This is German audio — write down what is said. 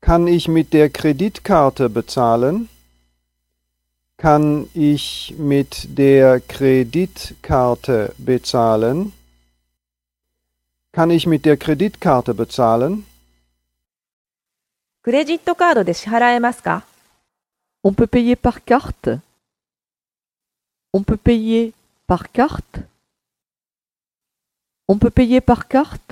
Kann ich mit der Kreditkarte bezahlen? Kann ich mit der Kreditkarte bezahlen? Kann ich mit der Kreditkarte bezahlen? On peut payer par carte. On peut payer par carte. On peut payer par carte.